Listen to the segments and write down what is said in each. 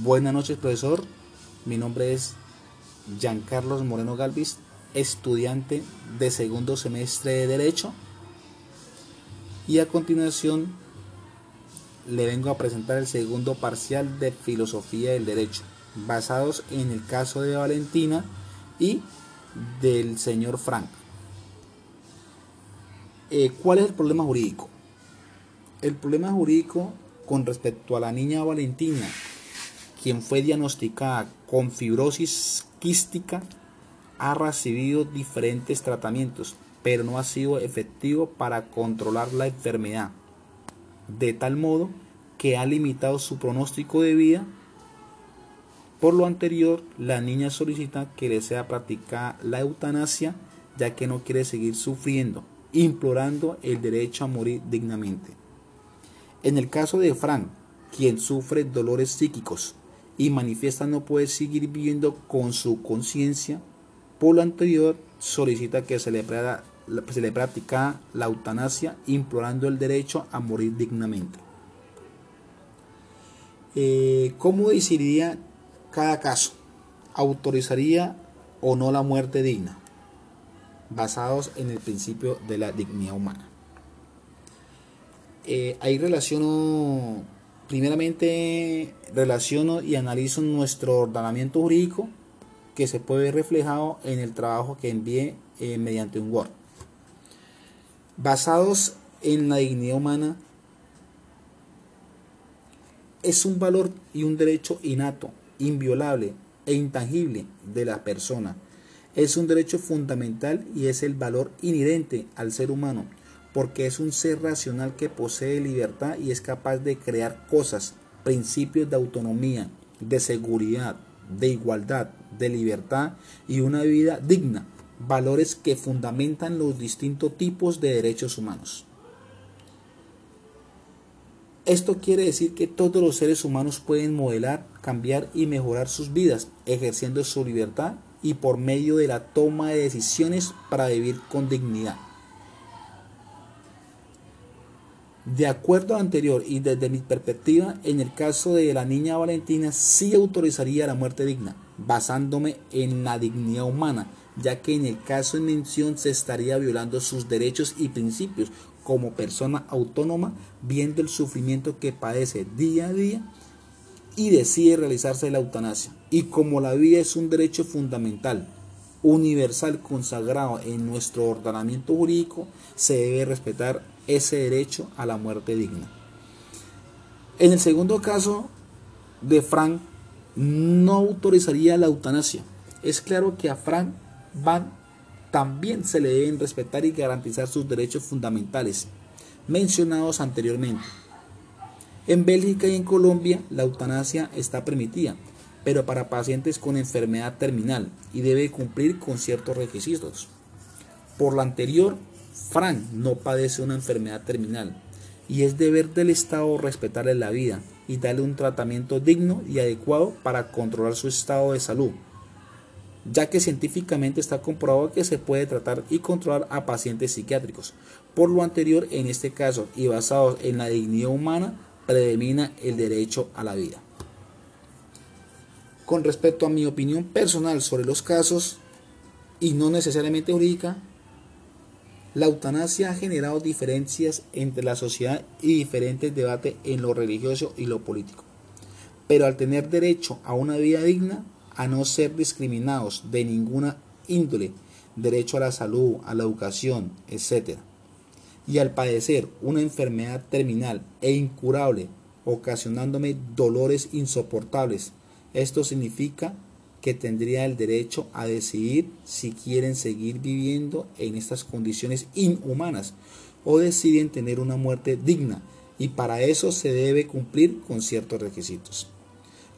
Buenas noches, profesor. Mi nombre es Giancarlos Moreno Galvis, estudiante de segundo semestre de Derecho. Y a continuación le vengo a presentar el segundo parcial de Filosofía del Derecho, basados en el caso de Valentina y del señor Frank. Eh, ¿Cuál es el problema jurídico? El problema jurídico con respecto a la niña Valentina quien fue diagnosticada con fibrosis quística, ha recibido diferentes tratamientos, pero no ha sido efectivo para controlar la enfermedad, de tal modo que ha limitado su pronóstico de vida. Por lo anterior, la niña solicita que le sea practicada la eutanasia, ya que no quiere seguir sufriendo, implorando el derecho a morir dignamente. En el caso de Frank, quien sufre dolores psíquicos, y manifiesta no puede seguir viviendo con su conciencia, por lo anterior solicita que se le, practica la eutanasia implorando el derecho a morir dignamente. Eh, ¿Cómo decidiría cada caso? ¿Autorizaría o no la muerte digna? Basados en el principio de la dignidad humana. Eh, ahí relaciono Primeramente relaciono y analizo nuestro ordenamiento jurídico que se puede ver reflejado en el trabajo que envié eh, mediante un Word. Basados en la dignidad humana, es un valor y un derecho innato, inviolable e intangible de la persona. Es un derecho fundamental y es el valor inherente al ser humano porque es un ser racional que posee libertad y es capaz de crear cosas, principios de autonomía, de seguridad, de igualdad, de libertad y una vida digna, valores que fundamentan los distintos tipos de derechos humanos. Esto quiere decir que todos los seres humanos pueden modelar, cambiar y mejorar sus vidas, ejerciendo su libertad y por medio de la toma de decisiones para vivir con dignidad. De acuerdo a anterior y desde mi perspectiva, en el caso de la niña Valentina sí autorizaría la muerte digna, basándome en la dignidad humana, ya que en el caso en mención se estaría violando sus derechos y principios como persona autónoma, viendo el sufrimiento que padece día a día y decide realizarse la eutanasia. Y como la vida es un derecho fundamental, universal consagrado en nuestro ordenamiento jurídico, se debe respetar ese derecho a la muerte digna. En el segundo caso de Frank, no autorizaría la eutanasia. Es claro que a Frank Van también se le deben respetar y garantizar sus derechos fundamentales mencionados anteriormente. En Bélgica y en Colombia la eutanasia está permitida, pero para pacientes con enfermedad terminal y debe cumplir con ciertos requisitos. Por lo anterior, Frank no padece una enfermedad terminal y es deber del Estado respetarle la vida y darle un tratamiento digno y adecuado para controlar su estado de salud, ya que científicamente está comprobado que se puede tratar y controlar a pacientes psiquiátricos. Por lo anterior, en este caso y basado en la dignidad humana, predomina el derecho a la vida. Con respecto a mi opinión personal sobre los casos, y no necesariamente jurídica, la eutanasia ha generado diferencias entre la sociedad y diferentes debates en lo religioso y lo político. Pero al tener derecho a una vida digna, a no ser discriminados de ninguna índole, derecho a la salud, a la educación, etc. Y al padecer una enfermedad terminal e incurable, ocasionándome dolores insoportables, esto significa que tendría el derecho a decidir si quieren seguir viviendo en estas condiciones inhumanas o deciden tener una muerte digna y para eso se debe cumplir con ciertos requisitos.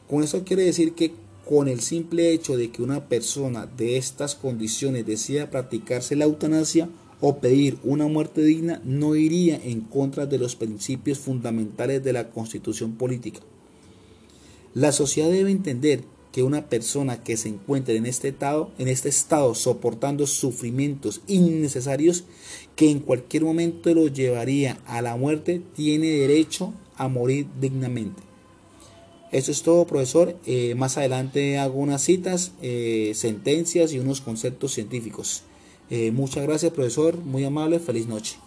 Con eso quiere decir que con el simple hecho de que una persona de estas condiciones decida practicarse la eutanasia o pedir una muerte digna no iría en contra de los principios fundamentales de la constitución política. La sociedad debe entender que una persona que se encuentre en este estado, en este estado soportando sufrimientos innecesarios que en cualquier momento lo llevaría a la muerte, tiene derecho a morir dignamente. Eso es todo, profesor. Eh, más adelante hago unas citas, eh, sentencias y unos conceptos científicos. muchas gracias, profesor. Muy amable. Feliz noche.